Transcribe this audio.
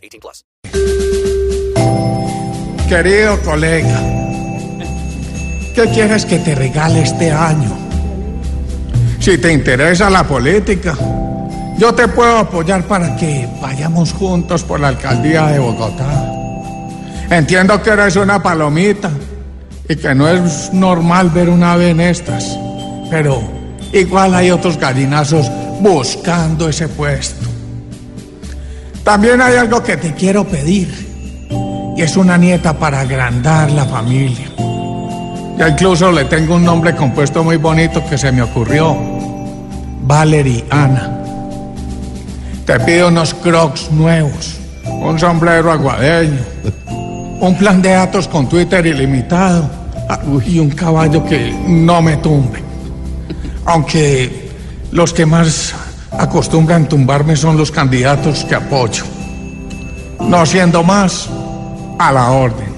18 plus. Querido colega, ¿qué quieres que te regale este año? Si te interesa la política, yo te puedo apoyar para que vayamos juntos por la alcaldía de Bogotá. Entiendo que eres una palomita y que no es normal ver una ave en estas, pero igual hay otros gallinazos buscando ese puesto. También hay algo que te quiero pedir y es una nieta para agrandar la familia. Ya incluso le tengo un nombre compuesto muy bonito que se me ocurrió. Valerie Ana. Te pido unos crocs nuevos, un sombrero aguadeño, un plan de datos con Twitter ilimitado ah, y un caballo que no me tumbe. Aunque los que más acostumbran tumbarme son los candidatos que apoyo. No siendo más, a la orden.